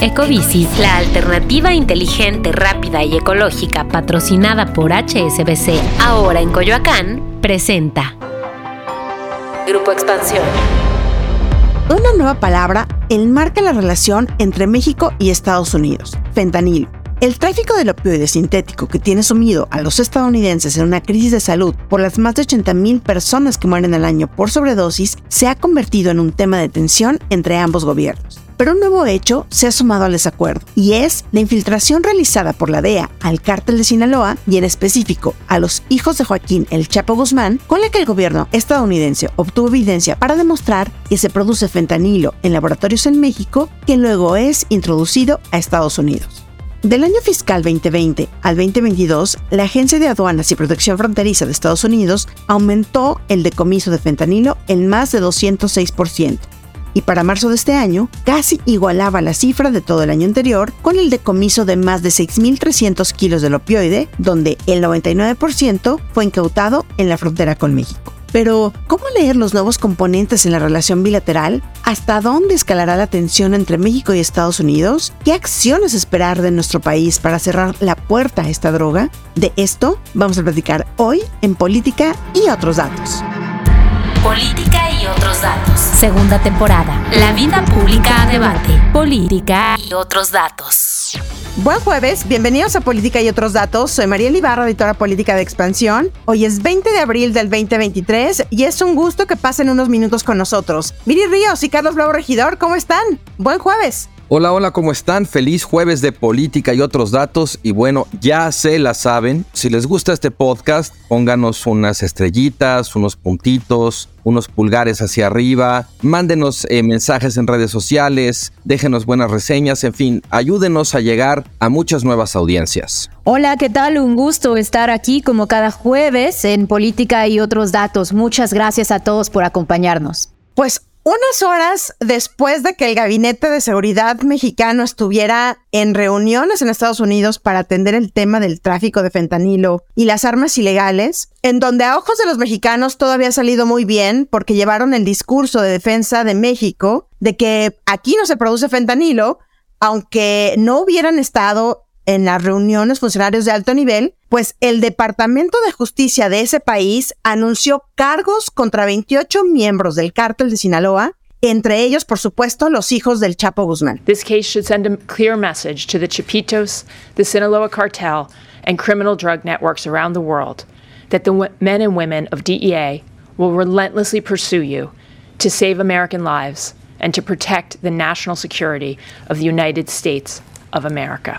Ecobici, la alternativa inteligente, rápida y ecológica patrocinada por HSBC, ahora en Coyoacán, presenta Grupo Expansión. Una nueva palabra enmarca la relación entre México y Estados Unidos, fentanilo. El tráfico del opioide sintético que tiene sumido a los estadounidenses en una crisis de salud por las más de 80.000 personas que mueren al año por sobredosis se ha convertido en un tema de tensión entre ambos gobiernos. Pero un nuevo hecho se ha sumado al desacuerdo, y es la infiltración realizada por la DEA al cártel de Sinaloa y en específico a los hijos de Joaquín El Chapo Guzmán, con la que el gobierno estadounidense obtuvo evidencia para demostrar que se produce fentanilo en laboratorios en México, que luego es introducido a Estados Unidos. Del año fiscal 2020 al 2022, la Agencia de Aduanas y Protección Fronteriza de Estados Unidos aumentó el decomiso de fentanilo en más de 206%, y para marzo de este año casi igualaba la cifra de todo el año anterior con el decomiso de más de 6.300 kilos del opioide, donde el 99% fue incautado en la frontera con México. Pero, ¿cómo leer los nuevos componentes en la relación bilateral? ¿Hasta dónde escalará la tensión entre México y Estados Unidos? ¿Qué acciones esperar de nuestro país para cerrar la puerta a esta droga? De esto vamos a platicar hoy en Política y otros datos. Política y otros datos. Segunda temporada. La vida pública a debate. Política y otros datos. Buen jueves, bienvenidos a Política y otros datos. Soy María Ibarra, editora política de Expansión. Hoy es 20 de abril del 2023 y es un gusto que pasen unos minutos con nosotros. Miri Ríos y Carlos Bravo Regidor, ¿cómo están? Buen jueves. Hola, hola, ¿cómo están? Feliz jueves de política y otros datos. Y bueno, ya se la saben. Si les gusta este podcast, pónganos unas estrellitas, unos puntitos, unos pulgares hacia arriba. Mándenos eh, mensajes en redes sociales, déjenos buenas reseñas, en fin, ayúdenos a llegar a muchas nuevas audiencias. Hola, ¿qué tal? Un gusto estar aquí como cada jueves en Política y otros datos. Muchas gracias a todos por acompañarnos. Pues unas horas después de que el Gabinete de Seguridad mexicano estuviera en reuniones en Estados Unidos para atender el tema del tráfico de fentanilo y las armas ilegales, en donde a ojos de los mexicanos todo había salido muy bien porque llevaron el discurso de defensa de México de que aquí no se produce fentanilo, aunque no hubieran estado en las reuniones funcionarios de alto nivel, pues el Departamento de Justicia de ese país anunció cargos contra 28 miembros del cártel de Sinaloa, entre ellos, por supuesto, los hijos del Chapo Guzmán. This case should send a clear message to the Chapitos, the Sinaloa cartel, and criminal drug networks around the world that the men and women of DEA will relentlessly pursue you to save American lives and to protect the national security of the United States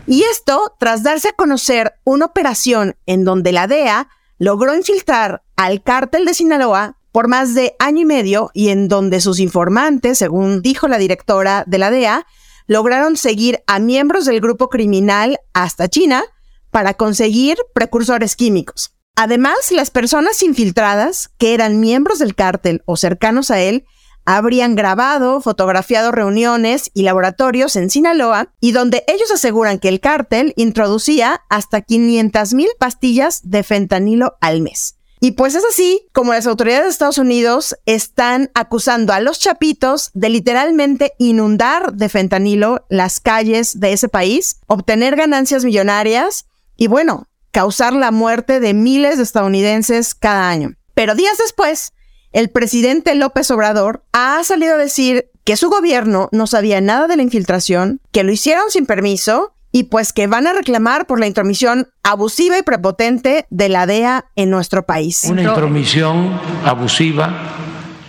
y esto tras darse a conocer una operación en donde la DEA logró infiltrar al cártel de Sinaloa por más de año y medio y en donde sus informantes, según dijo la directora de la DEA, lograron seguir a miembros del grupo criminal hasta China para conseguir precursores químicos. Además, las personas infiltradas, que eran miembros del cártel o cercanos a él, habrían grabado, fotografiado reuniones y laboratorios en Sinaloa y donde ellos aseguran que el cártel introducía hasta 500 mil pastillas de fentanilo al mes. Y pues es así como las autoridades de Estados Unidos están acusando a los chapitos de literalmente inundar de fentanilo las calles de ese país, obtener ganancias millonarias y bueno, causar la muerte de miles de estadounidenses cada año. Pero días después, el presidente López Obrador ha salido a decir que su gobierno no sabía nada de la infiltración, que lo hicieron sin permiso y pues que van a reclamar por la intromisión abusiva y prepotente de la DEA en nuestro país. Una intromisión abusiva,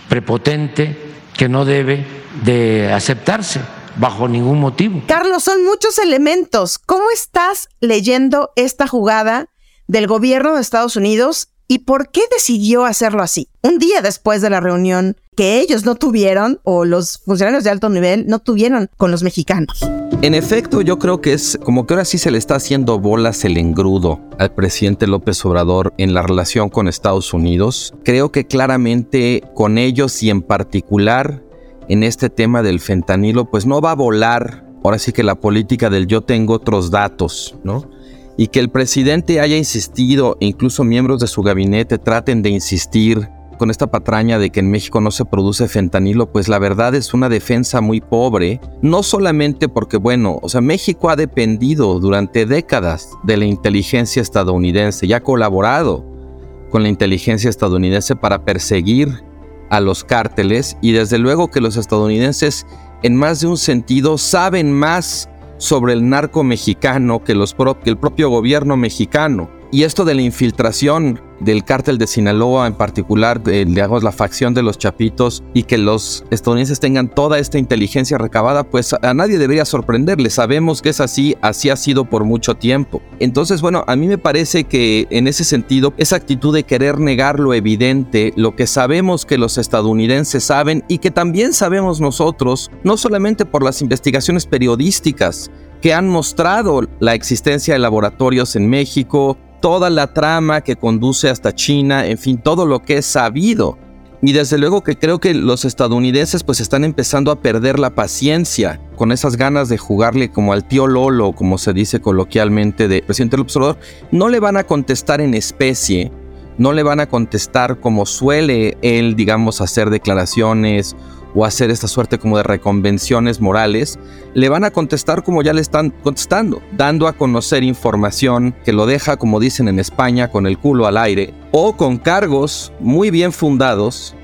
prepotente, que no debe de aceptarse bajo ningún motivo. Carlos, son muchos elementos. ¿Cómo estás leyendo esta jugada del gobierno de Estados Unidos ¿Y por qué decidió hacerlo así? Un día después de la reunión que ellos no tuvieron, o los funcionarios de alto nivel no tuvieron con los mexicanos. En efecto, yo creo que es como que ahora sí se le está haciendo bolas el engrudo al presidente López Obrador en la relación con Estados Unidos. Creo que claramente con ellos y en particular en este tema del fentanilo, pues no va a volar. Ahora sí que la política del yo tengo otros datos, ¿no? Y que el presidente haya insistido, incluso miembros de su gabinete traten de insistir con esta patraña de que en México no se produce fentanilo, pues la verdad es una defensa muy pobre, no solamente porque, bueno, o sea, México ha dependido durante décadas de la inteligencia estadounidense y ha colaborado con la inteligencia estadounidense para perseguir a los cárteles y desde luego que los estadounidenses en más de un sentido saben más sobre el narco mexicano que, los que el propio gobierno mexicano. Y esto de la infiltración del cártel de Sinaloa en particular, eh, digamos la facción de los Chapitos, y que los estadounidenses tengan toda esta inteligencia recabada, pues a nadie debería sorprenderle. Sabemos que es así, así ha sido por mucho tiempo. Entonces, bueno, a mí me parece que en ese sentido, esa actitud de querer negar lo evidente, lo que sabemos que los estadounidenses saben y que también sabemos nosotros, no solamente por las investigaciones periodísticas, que han mostrado la existencia de laboratorios en México, toda la trama que conduce hasta China, en fin, todo lo que es sabido. Y desde luego que creo que los estadounidenses pues están empezando a perder la paciencia con esas ganas de jugarle como al tío Lolo, como se dice coloquialmente de presidente López Obrador, no le van a contestar en especie, no le van a contestar como suele él, digamos, hacer declaraciones o hacer esta suerte como de reconvenciones morales, le van a contestar como ya le están contestando, dando a conocer información que lo deja, como dicen en España, con el culo al aire, o con cargos muy bien fundados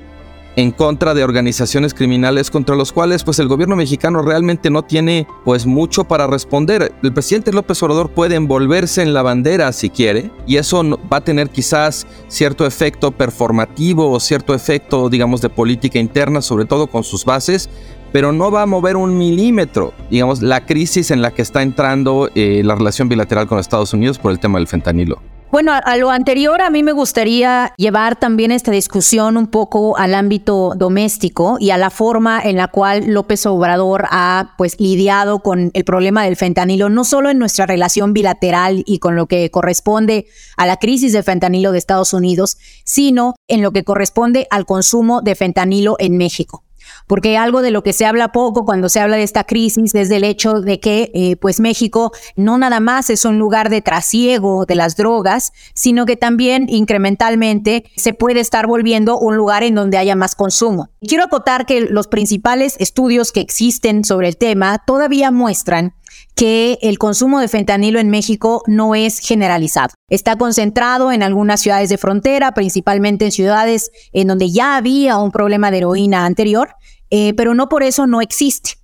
en contra de organizaciones criminales contra los cuales pues el gobierno mexicano realmente no tiene pues mucho para responder. El presidente López Obrador puede envolverse en la bandera si quiere y eso va a tener quizás cierto efecto performativo o cierto efecto digamos de política interna sobre todo con sus bases pero no va a mover un milímetro, digamos, la crisis en la que está entrando eh, la relación bilateral con Estados Unidos por el tema del fentanilo. Bueno, a, lo anterior a mí me gustaría llevar también esta discusión un poco al ámbito doméstico y a la forma en la cual López Obrador ha pues lidiado con el problema del fentanilo, no solo en nuestra relación bilateral y con lo que corresponde a la crisis de fentanilo de Estados Unidos, sino en lo que corresponde al consumo de fentanilo en México porque algo de lo que se habla poco cuando se habla de esta crisis es del hecho de que eh, pues México no nada más es un lugar de trasiego de las drogas, sino que también incrementalmente se puede estar volviendo un lugar en donde haya más consumo. Quiero acotar que los principales estudios que existen sobre el tema todavía muestran que el consumo de fentanilo en México no es generalizado. Está concentrado en algunas ciudades de frontera, principalmente en ciudades en donde ya había un problema de heroína anterior, eh, pero no por eso no existe.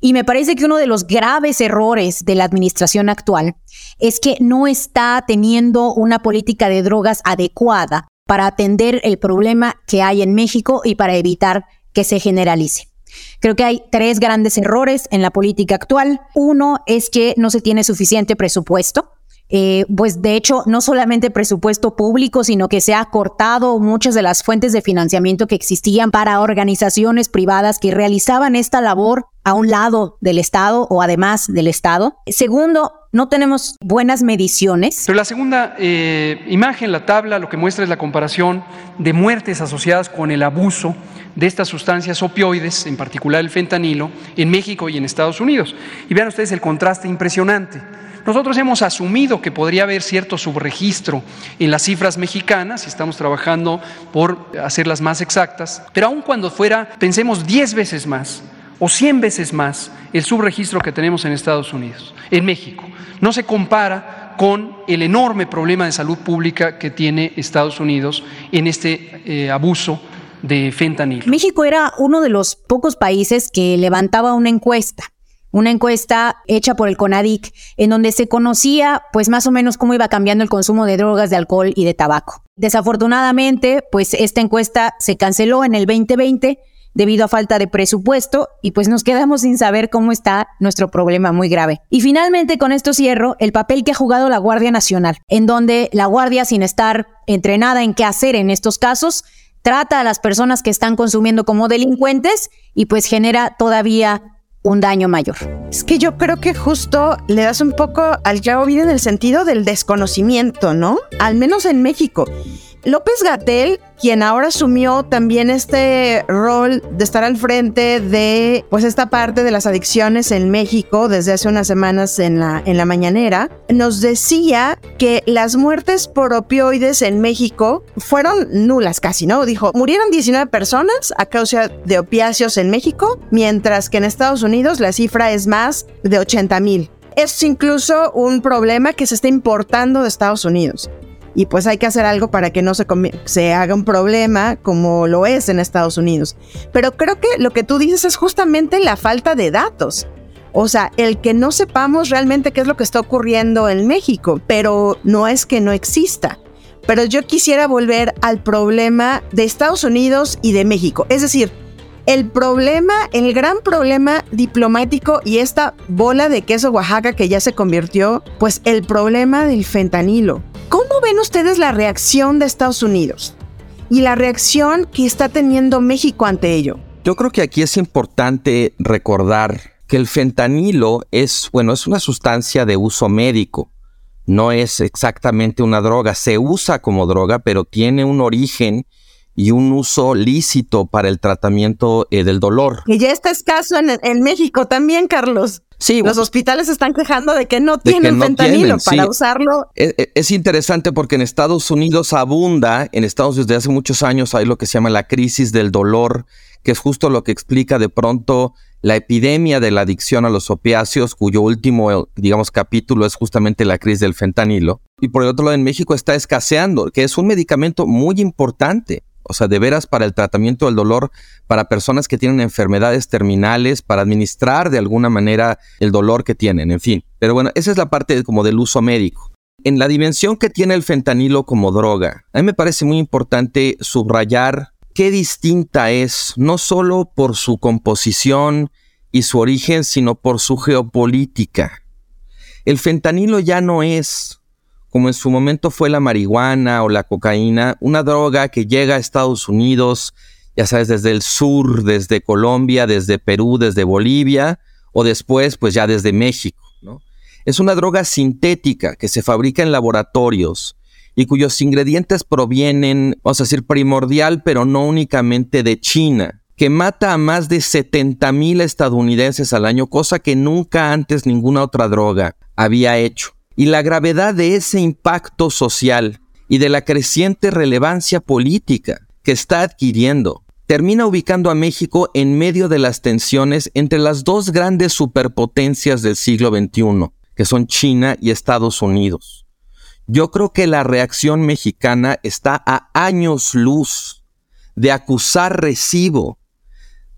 Y me parece que uno de los graves errores de la administración actual es que no está teniendo una política de drogas adecuada para atender el problema que hay en México y para evitar que se generalice. Creo que hay tres grandes errores en la política actual. Uno es que no se tiene suficiente presupuesto. Eh, pues de hecho, no solamente presupuesto público, sino que se ha cortado muchas de las fuentes de financiamiento que existían para organizaciones privadas que realizaban esta labor a un lado del Estado o además del Estado. Segundo, no tenemos buenas mediciones. Pero la segunda eh, imagen, la tabla, lo que muestra es la comparación de muertes asociadas con el abuso de estas sustancias opioides, en particular el fentanilo, en México y en Estados Unidos. Y vean ustedes el contraste impresionante. Nosotros hemos asumido que podría haber cierto subregistro en las cifras mexicanas y estamos trabajando por hacerlas más exactas, pero aun cuando fuera, pensemos 10 veces más o 100 veces más el subregistro que tenemos en Estados Unidos, en México. No se compara con el enorme problema de salud pública que tiene Estados Unidos en este eh, abuso de fentanilo. México era uno de los pocos países que levantaba una encuesta una encuesta hecha por el CONADIC en donde se conocía pues más o menos cómo iba cambiando el consumo de drogas, de alcohol y de tabaco. Desafortunadamente, pues esta encuesta se canceló en el 2020 debido a falta de presupuesto y pues nos quedamos sin saber cómo está nuestro problema muy grave. Y finalmente con esto cierro el papel que ha jugado la Guardia Nacional, en donde la Guardia sin estar entrenada en qué hacer en estos casos, trata a las personas que están consumiendo como delincuentes y pues genera todavía un daño mayor. Es que yo creo que justo le das un poco al clavo bien en el sentido del desconocimiento, ¿no? Al menos en México. López Gatel, quien ahora asumió también este rol de estar al frente de pues esta parte de las adicciones en México desde hace unas semanas en la, en la mañanera, nos decía que las muertes por opioides en México fueron nulas casi, ¿no? Dijo, murieron 19 personas a causa de opiáceos en México, mientras que en Estados Unidos la cifra es más de 80 mil. Es incluso un problema que se está importando de Estados Unidos y pues hay que hacer algo para que no se haga un problema como lo es en Estados Unidos. Pero creo que lo que tú dices es justamente la falta de datos. O sea, el que no sepamos realmente qué es lo que está ocurriendo en México, pero no es que no exista. Pero yo quisiera volver al problema de Estados Unidos y de México. Es decir, el problema, el gran problema diplomático y esta bola de queso Oaxaca que ya se convirtió, pues el problema del fentanilo. ¿Cómo ven ustedes la reacción de Estados Unidos y la reacción que está teniendo México ante ello? Yo creo que aquí es importante recordar que el fentanilo es, bueno, es una sustancia de uso médico. No es exactamente una droga, se usa como droga, pero tiene un origen y un uso lícito para el tratamiento eh, del dolor. Que ya está escaso en, en México también, Carlos. Sí, los hospitales están quejando de que no tienen fentanilo para usarlo. Es, e, es, interesante porque en Estados Unidos abunda, en Estados Unidos desde hace muchos años hay lo que se llama la crisis del dolor, que es justo lo que explica de pronto la epidemia de la adicción a los opiáceos, cuyo último, digamos, capítulo es justamente la crisis del fentanilo. Y por el otro lado, en México está escaseando, que es un medicamento muy importante o sea, de veras para el tratamiento del dolor, para personas que tienen enfermedades terminales, para administrar de alguna manera el dolor que tienen, en fin. Pero bueno, esa es la parte como del uso médico. En la dimensión que tiene el fentanilo como droga, a mí me parece muy importante subrayar qué distinta es, no solo por su composición y su origen, sino por su geopolítica. El fentanilo ya no es como en su momento fue la marihuana o la cocaína, una droga que llega a Estados Unidos, ya sabes, desde el sur, desde Colombia, desde Perú, desde Bolivia, o después, pues ya desde México. ¿no? Es una droga sintética que se fabrica en laboratorios y cuyos ingredientes provienen, vamos a decir, primordial, pero no únicamente de China, que mata a más de 70 mil estadounidenses al año, cosa que nunca antes ninguna otra droga había hecho y la gravedad de ese impacto social y de la creciente relevancia política que está adquiriendo, termina ubicando a México en medio de las tensiones entre las dos grandes superpotencias del siglo XXI, que son China y Estados Unidos. Yo creo que la reacción mexicana está a años luz de acusar recibo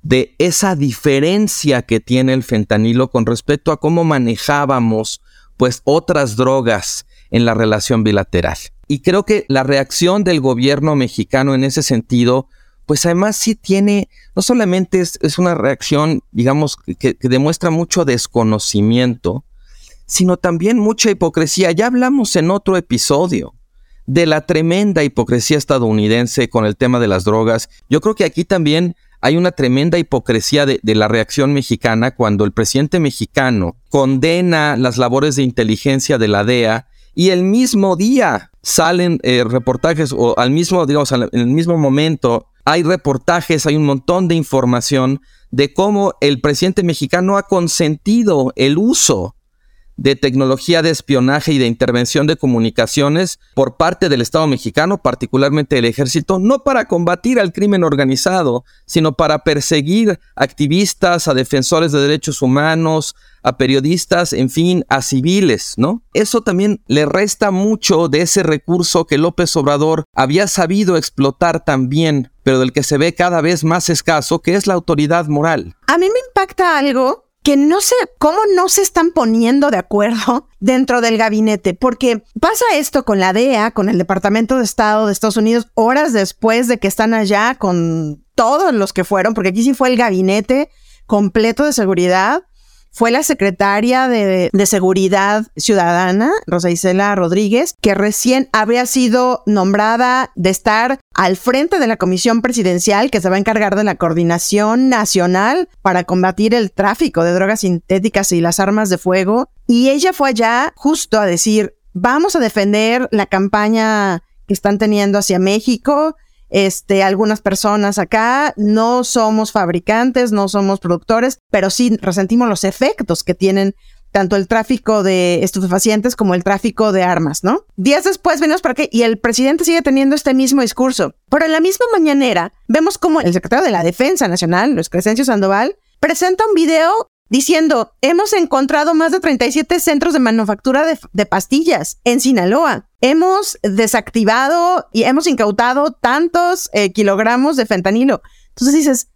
de esa diferencia que tiene el fentanilo con respecto a cómo manejábamos pues otras drogas en la relación bilateral. Y creo que la reacción del gobierno mexicano en ese sentido, pues además sí tiene, no solamente es, una reacción, digamos, que, que demuestra mucho desconocimiento, sino también mucha hipocresía. Ya hablamos en otro episodio de la tremenda hipocresía estadounidense con el tema de las drogas. Yo creo que aquí también hay una tremenda hipocresía de, la reacción mexicana cuando el presidente mexicano condena las labores de inteligencia de la DEA y el mismo día salen eh, reportajes o al mismo, digamos, en el mismo momento hay reportajes, hay un montón de información de cómo el presidente mexicano ha consentido el uso de tecnología de espionaje y de intervención de comunicaciones por parte del Estado mexicano, particularmente el ejército, no para combatir al crimen organizado, sino para perseguir activistas, a defensores de derechos humanos, a periodistas, en fin, a civiles, ¿no? Eso también le resta mucho de ese recurso que López Obrador había sabido explotar también, pero del que se ve cada vez más escaso, que es la autoridad moral. A mí me impacta algo que no sé cómo no se están poniendo de acuerdo dentro del gabinete, porque pasa esto con la DEA, con el Departamento de Estado de Estados Unidos, horas después de que están allá con todos los que fueron, porque aquí sí fue el gabinete completo de seguridad fue la secretaria de, Seguridad Ciudadana, Rosa Isela Rodríguez, que recién había sido nombrada de estar al frente de la comisión presidencial que se va a encargar de la coordinación nacional para combatir el tráfico de drogas sintéticas y las armas de fuego. Y ella fue allá justo a decir, vamos a defender la campaña que están teniendo hacia México. Este, algunas personas acá no somos fabricantes, no somos productores, pero sí resentimos los efectos que tienen tanto el tráfico de estupefacientes como el tráfico de armas, ¿no? Días después venimos para qué y el presidente sigue teniendo este mismo discurso. Pero en la misma mañanera vemos como el secretario de la Defensa Nacional, Luis Crescencio Sandoval, presenta un video diciendo, hemos encontrado más de 37 centros de manufactura de, pastillas en Sinaloa. Hemos desactivado y hemos incautado tantos eh, kilogramos de fentanilo. Entonces dices,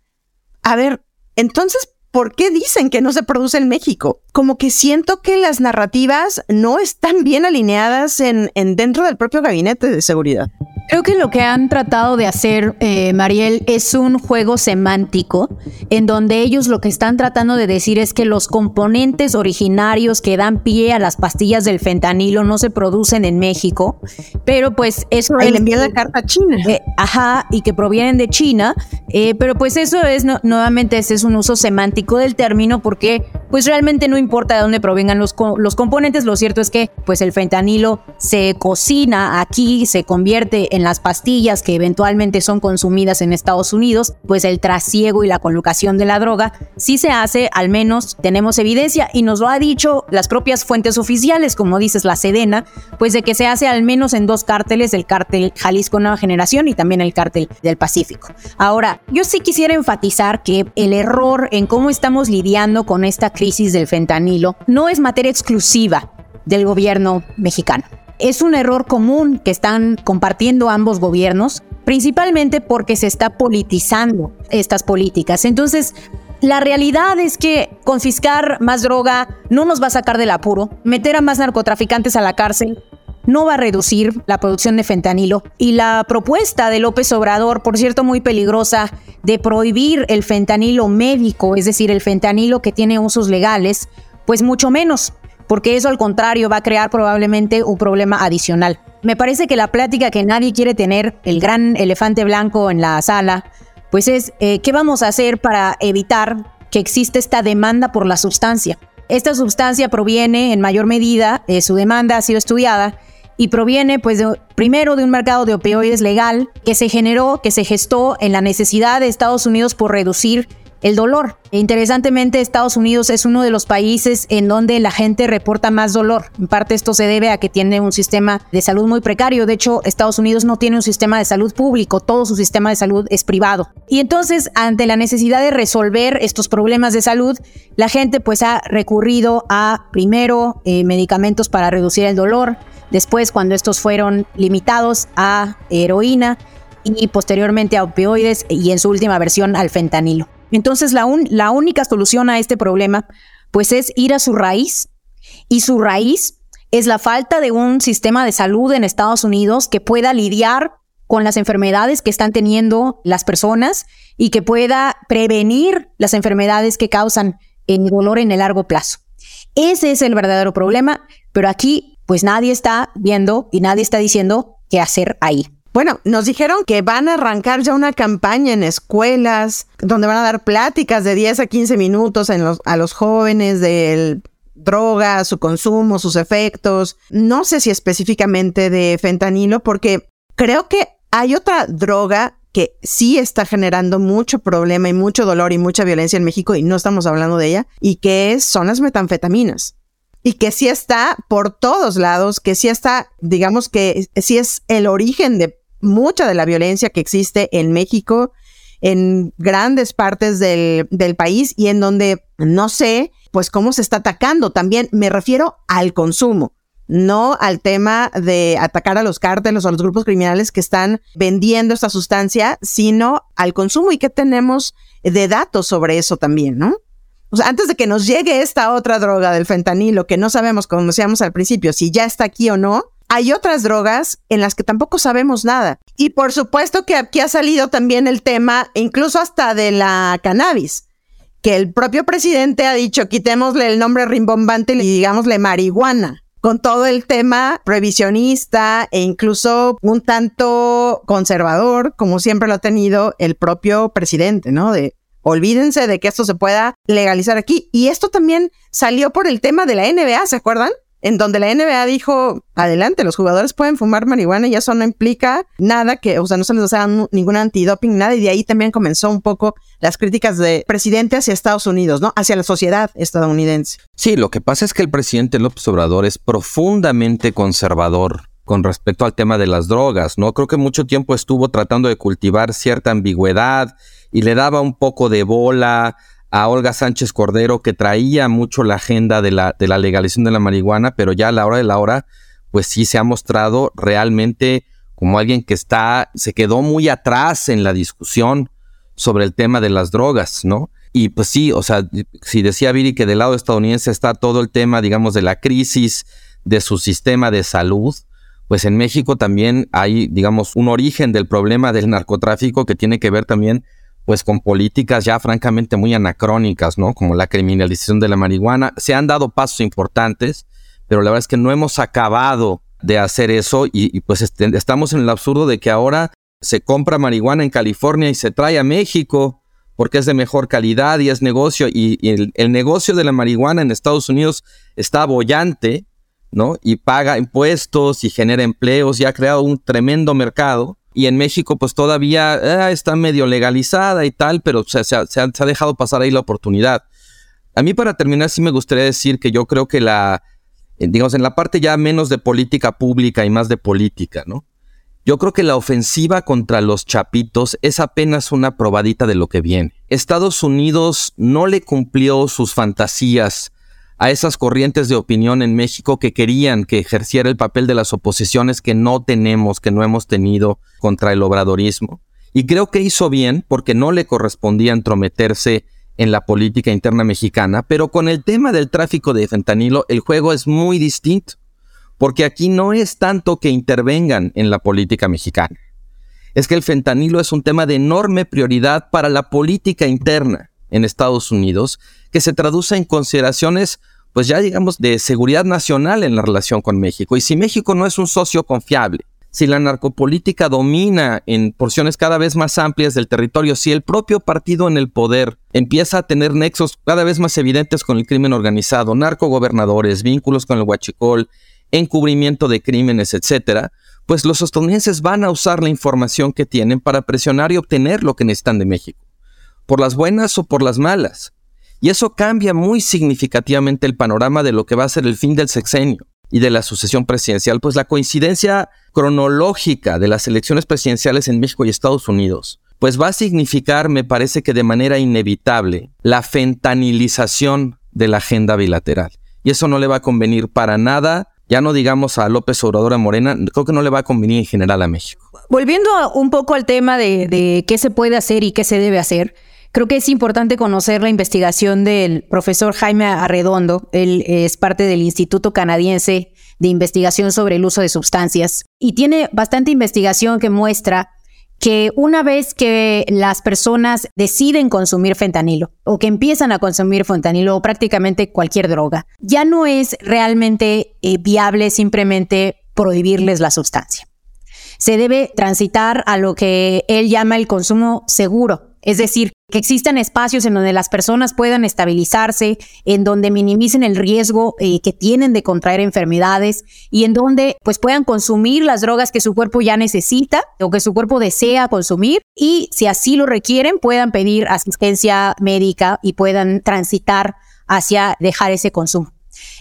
a ver, entonces, ¿por qué dicen que no se produce en México? Como que siento que las narrativas no están bien alineadas en, en dentro del propio gabinete de seguridad. Creo que lo que han tratado de hacer, eh, Mariel, es un juego semántico en donde ellos lo que están tratando de decir es que los componentes originarios que dan pie a las pastillas del fentanilo no se producen en México, pero pues eso... El envío de carta a China. Eh, ajá, y que provienen de China, eh, pero pues eso es, nuevamente, ese es un uso semántico del término porque pues realmente no importa de dónde provengan los, los componentes, lo cierto es que pues el fentanilo se cocina aquí, se convierte en las pastillas que eventualmente son consumidas en Estados Unidos, pues el trasiego y la colocación de la droga sí se hace, al menos tenemos evidencia y nos lo ha dicho las propias fuentes oficiales, como dices la Sedena, pues de que se hace al menos en dos cárteles, el cártel Jalisco Nueva Generación y también el cártel del Pacífico. Ahora, yo sí quisiera enfatizar que el error en cómo estamos lidiando con esta crisis del fentanilo no es materia exclusiva del gobierno mexicano. Es un error común que están compartiendo ambos gobiernos, principalmente porque se está politizando estas políticas. Entonces, la realidad es que confiscar más droga no nos va a sacar del apuro, meter a más narcotraficantes a la cárcel no va a reducir la producción de fentanilo. Y la propuesta de López Obrador, por cierto muy peligrosa, de prohibir el fentanilo médico, es decir, el fentanilo que tiene usos legales, pues mucho menos porque eso al contrario va a crear probablemente un problema adicional. Me parece que la plática que nadie quiere tener, el gran elefante blanco en la sala, pues es eh, qué vamos a hacer para evitar que exista esta demanda por la sustancia. Esta sustancia proviene en mayor medida, eh, su demanda ha sido estudiada, y proviene pues primero de un mercado de opioides legal que se generó, que se gestó en la necesidad de Estados Unidos por reducir el dolor. E interesantemente, Estados Unidos es uno de los países en donde la gente reporta más dolor. En parte esto se debe a que tiene un sistema de salud muy precario. De hecho, Estados Unidos no tiene un sistema de salud público, todo su sistema de salud es privado. Y entonces, ante la necesidad de resolver estos problemas de salud, la gente pues ha recurrido a primero eh, medicamentos para reducir el dolor, después cuando estos fueron limitados a heroína y posteriormente a opioides y en su última versión al fentanilo. Entonces la, la única solución a este problema pues es ir a su raíz y su raíz es la falta de un sistema de salud en Estados Unidos que pueda lidiar con las enfermedades que están teniendo las personas y que pueda prevenir las enfermedades que causan el dolor en el largo plazo. Ese es el verdadero problema, pero aquí pues nadie está viendo y nadie está diciendo qué hacer ahí. Bueno, nos dijeron que van a arrancar ya una campaña en escuelas donde van a dar pláticas de 10 a 15 minutos a los jóvenes del droga, su consumo, sus efectos. No sé si específicamente de fentanilo, porque creo que hay otra droga que sí está generando mucho problema y mucho dolor y mucha violencia en México y no estamos hablando de ella, y que son las metanfetaminas. Y que sí está por todos lados, que sí está, digamos que sí es el origen de mucha de la violencia que existe en México, en grandes partes del, país y en donde no sé, pues cómo se está atacando. También me refiero al consumo no al tema de atacar a los cárteles o a los grupos criminales que están vendiendo esta sustancia, sino al consumo y qué tenemos de datos sobre eso también, ¿no? Antes de que nos llegue esta otra droga del fentanilo, que no sabemos, como decíamos al principio, si ya está aquí o no, hay otras drogas en las que tampoco sabemos nada. Y por supuesto que aquí ha salido también el tema, incluso hasta de la cannabis, que el propio presidente ha dicho, quitémosle el nombre rimbombante y digámosle marihuana, con todo el tema previsionista e incluso un tanto conservador, como siempre lo ha tenido el propio presidente, ¿no? Olvídense de que esto se pueda legalizar aquí. Y esto también salió por el tema de la NBA, ¿se acuerdan? en donde la NBA dijo, adelante, los jugadores pueden fumar marihuana y eso no implica nada que, o sea, no se les da ningún antidoping, nada, y de ahí también comenzó un poco las críticas de presidente hacia Estados Unidos, ¿no? Hacia la sociedad estadounidense. Sí, lo que pasa es que el presidente López Obrador es profundamente conservador con respecto al tema de las drogas, ¿no? Creo que mucho tiempo estuvo tratando de cultivar cierta ambigüedad y le daba un poco de bola a Olga Sánchez Cordero, que traía mucho la agenda de la, de la legalización de la marihuana, pero ya a la hora de la hora, pues sí se ha mostrado realmente como alguien que está, se quedó muy atrás en la discusión sobre el tema de las drogas, ¿no? Y pues sí, o sea, si decía Viri que del lado estadounidense está todo el tema, digamos, de la crisis de su sistema de salud, pues en México también hay, digamos, un origen del problema del narcotráfico que tiene que ver también pues con políticas ya francamente muy anacrónicas, ¿no? Como la criminalización de la marihuana. Se han dado pasos importantes, pero la verdad es que no hemos acabado de hacer eso y, pues este, estamos en el absurdo de que ahora se compra marihuana en California y se trae a México porque es de mejor calidad y es negocio y, el, el, negocio de la marihuana en Estados Unidos está bollante, ¿no? Y paga impuestos y genera empleos y ha creado un tremendo mercado y en México pues todavía ah, está medio legalizada y tal, pero se, se, ha, dejado pasar ahí la oportunidad. A mí para terminar sí me gustaría decir que yo creo que la, eh, digamos, en la parte ya menos de política pública y más de política, ¿no? Yo creo que la ofensiva contra los chapitos es apenas una probadita de lo que viene. Estados Unidos no le cumplió sus fantasías a esas corrientes de opinión en México que querían que ejerciera el papel de las oposiciones que no tenemos, que no hemos tenido contra el obradorismo. Y creo que hizo bien porque no le correspondía entrometerse en la política interna mexicana, pero con el tema del tráfico de fentanilo el juego es muy distinto, porque aquí no es tanto que intervengan en la política mexicana. Es que el fentanilo es un tema de enorme prioridad para la política interna en Estados Unidos que se traduce en consideraciones, pues ya digamos, de seguridad nacional en la relación con México. Y si México no es un socio confiable, si la narcopolítica domina en porciones cada vez más amplias del territorio, si el propio partido en el poder empieza a tener nexos cada vez más evidentes con el crimen organizado, narcogobernadores, vínculos con el huachicol, encubrimiento de crímenes, etcétera, pues los estadounidenses van a usar la información que tienen para presionar y obtener lo que necesitan de México, por las buenas o por las malas. Y eso cambia muy significativamente el panorama de lo que va a ser el fin del sexenio y de la sucesión presidencial, pues la coincidencia cronológica de las elecciones presidenciales en México y Estados Unidos, pues va a significar, me parece que de manera inevitable, la fentanilización de la agenda bilateral. Y eso no le va a convenir para nada, ya no digamos a López Obrador a Morena, creo que no le va a convenir en general a México. Volviendo un poco al tema de, de qué se puede hacer y qué se debe hacer, Creo que es importante conocer la investigación del profesor Jaime Arredondo. Él es parte del Instituto Canadiense de Investigación sobre el Uso de Sustancias y tiene bastante investigación que muestra que una vez que las personas deciden consumir fentanilo o que empiezan a consumir fentanilo o prácticamente cualquier droga, ya no es realmente eh, viable simplemente prohibirles la sustancia. Se debe transitar a lo que él llama el consumo seguro, es decir, que existan espacios en donde las personas puedan estabilizarse, en donde minimicen el riesgo eh, que tienen de contraer enfermedades y en donde pues puedan consumir las drogas que su cuerpo ya necesita o que su cuerpo desea consumir y si así lo requieren puedan pedir asistencia médica y puedan transitar hacia dejar ese consumo.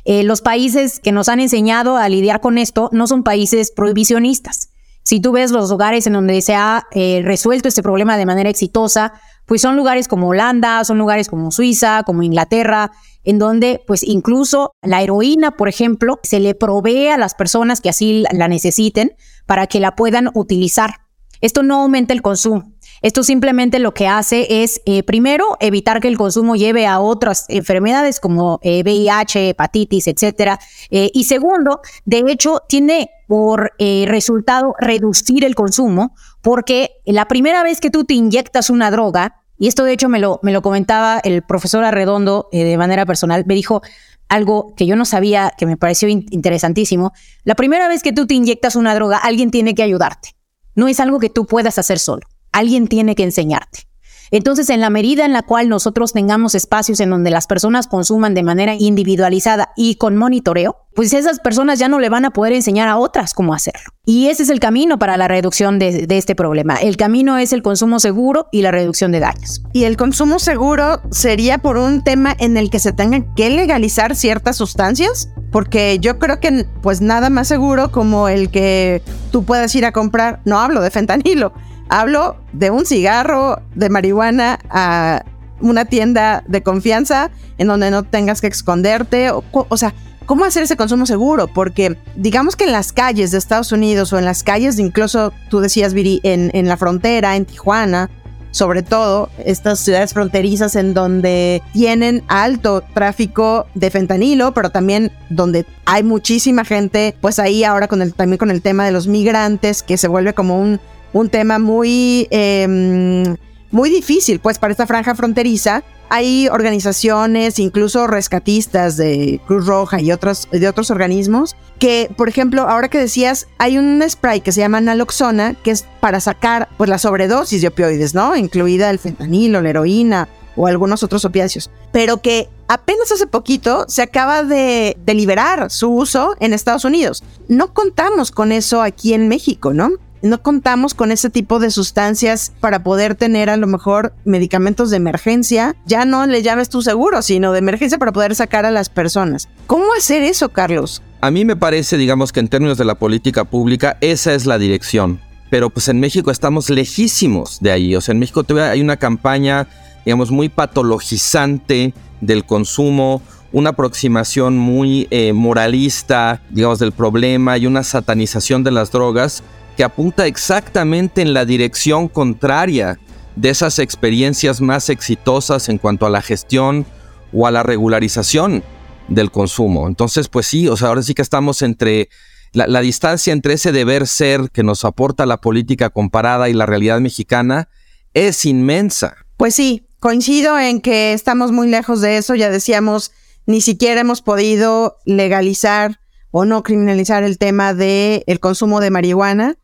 Eh, los países que nos han enseñado a lidiar con esto no son países prohibicionistas. Si tú ves los lugares en donde se ha eh, resuelto este problema de manera exitosa, pues son lugares como Holanda, son lugares como Suiza, como Inglaterra, en donde pues incluso la heroína, por ejemplo, se le provee a las personas que así la necesiten para que la puedan utilizar. Esto no aumenta el consumo. Esto simplemente lo que hace es, eh, primero, evitar que el consumo lleve a otras enfermedades como VIH, eh, hepatitis, etcétera. Eh, y segundo, de hecho, tiene por resultado reducir el consumo, porque la primera vez que tú te inyectas una droga, y esto de hecho me lo, me lo comentaba el profesor Arredondo de manera personal, me dijo, algo que yo no sabía, que me pareció interesantísimo. La primera vez que tú te inyectas una droga, alguien tiene que ayudarte. No es algo que tú puedas hacer solo alguien tiene que enseñarte. Entonces, en la medida en la cual nosotros tengamos espacios en donde las personas consuman de manera individualizada y con monitoreo, pues esas personas ya no le van a poder enseñar a otras cómo hacerlo. Y ese es el camino para la reducción de, este problema. El camino es el consumo seguro y la reducción de daños. Y el consumo seguro sería por un tema en el que se tengan que legalizar ciertas sustancias, porque yo creo que pues nada más seguro como el que tú puedas ir a comprar, no hablo de fentanilo, hablo de un cigarro de marihuana a una tienda de confianza en donde no tengas que esconderte, o, sea, ¿Cómo hacer ese consumo seguro? Porque digamos que en las calles de Estados Unidos o en las calles, incluso tú decías, Viri, en, en la frontera, en Tijuana, sobre todo estas ciudades fronterizas en donde tienen alto tráfico de fentanilo, pero también donde hay muchísima gente, pues ahí ahora con el, también con el tema de los migrantes, que se vuelve como un, un tema muy, eh, muy difícil, pues para esta franja fronteriza, hay organizaciones, incluso rescatistas de Cruz Roja y otros, de otros organismos, que, por ejemplo, ahora que decías, hay un spray que se llama naloxona, que es para sacar pues, la sobredosis de opioides, ¿no? Incluida el fentanilo, la heroína o algunos otros opiáceos, pero que apenas hace poquito se acaba de, de liberar su uso en Estados Unidos. No contamos con eso aquí en México, ¿no? No contamos con ese tipo de sustancias para poder tener a lo mejor medicamentos de emergencia. Ya no le llames tu seguro, sino de emergencia para poder sacar a las personas. ¿Cómo hacer eso, Carlos? A mí me parece, digamos que en términos de la política pública, esa es la dirección. Pero pues en México estamos lejísimos de ahí. O sea, en México todavía hay una campaña, digamos, muy patologizante del consumo, una aproximación muy eh, moralista, digamos, del problema y una satanización de las drogas que apunta exactamente en la dirección contraria de esas experiencias más exitosas en cuanto a la gestión o a la regularización del consumo. Entonces, pues sí, o sea, ahora sí que estamos entre la, distancia entre ese deber ser que nos aporta la política comparada y la realidad mexicana es inmensa. Pues sí, coincido en que estamos muy lejos de eso, ya decíamos, ni siquiera hemos podido legalizar o no criminalizar el tema del el consumo de marihuana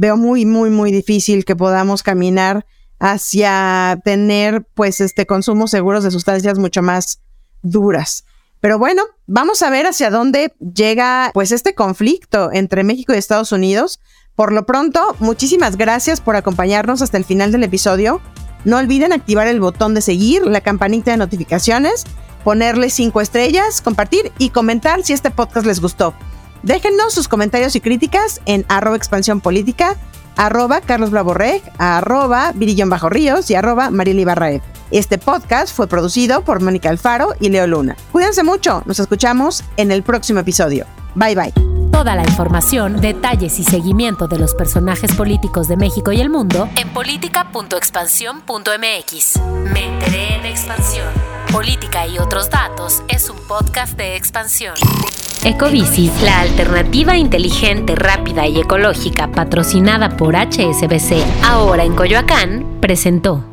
veo muy, muy, muy difícil que podamos caminar hacia tener pues este consumo seguros de sustancias mucho más duras. Pero bueno, vamos a ver hacia dónde llega pues este conflicto entre México y Estados Unidos. Por lo pronto, muchísimas gracias por acompañarnos hasta el final del episodio. No olviden activar el botón de seguir, la campanita de notificaciones, ponerle cinco estrellas, compartir y comentar si este podcast les gustó. Déjennos sus comentarios y críticas en arroba expansión política, arroba Carlos Blaborreg, arroba Virillón Bajo Ríos y arroba Mariela Este podcast fue producido por Mónica Alfaro y Leo Luna. Cuídense mucho, nos escuchamos en el próximo episodio. Bye bye. Toda la información, detalles y seguimiento de los personajes políticos de México y el mundo en política.expansión.mx. Me en expansión. Política y otros datos es un podcast de expansión. Ecobici, la alternativa inteligente, rápida y ecológica patrocinada por HSBC, ahora en Coyoacán, presentó.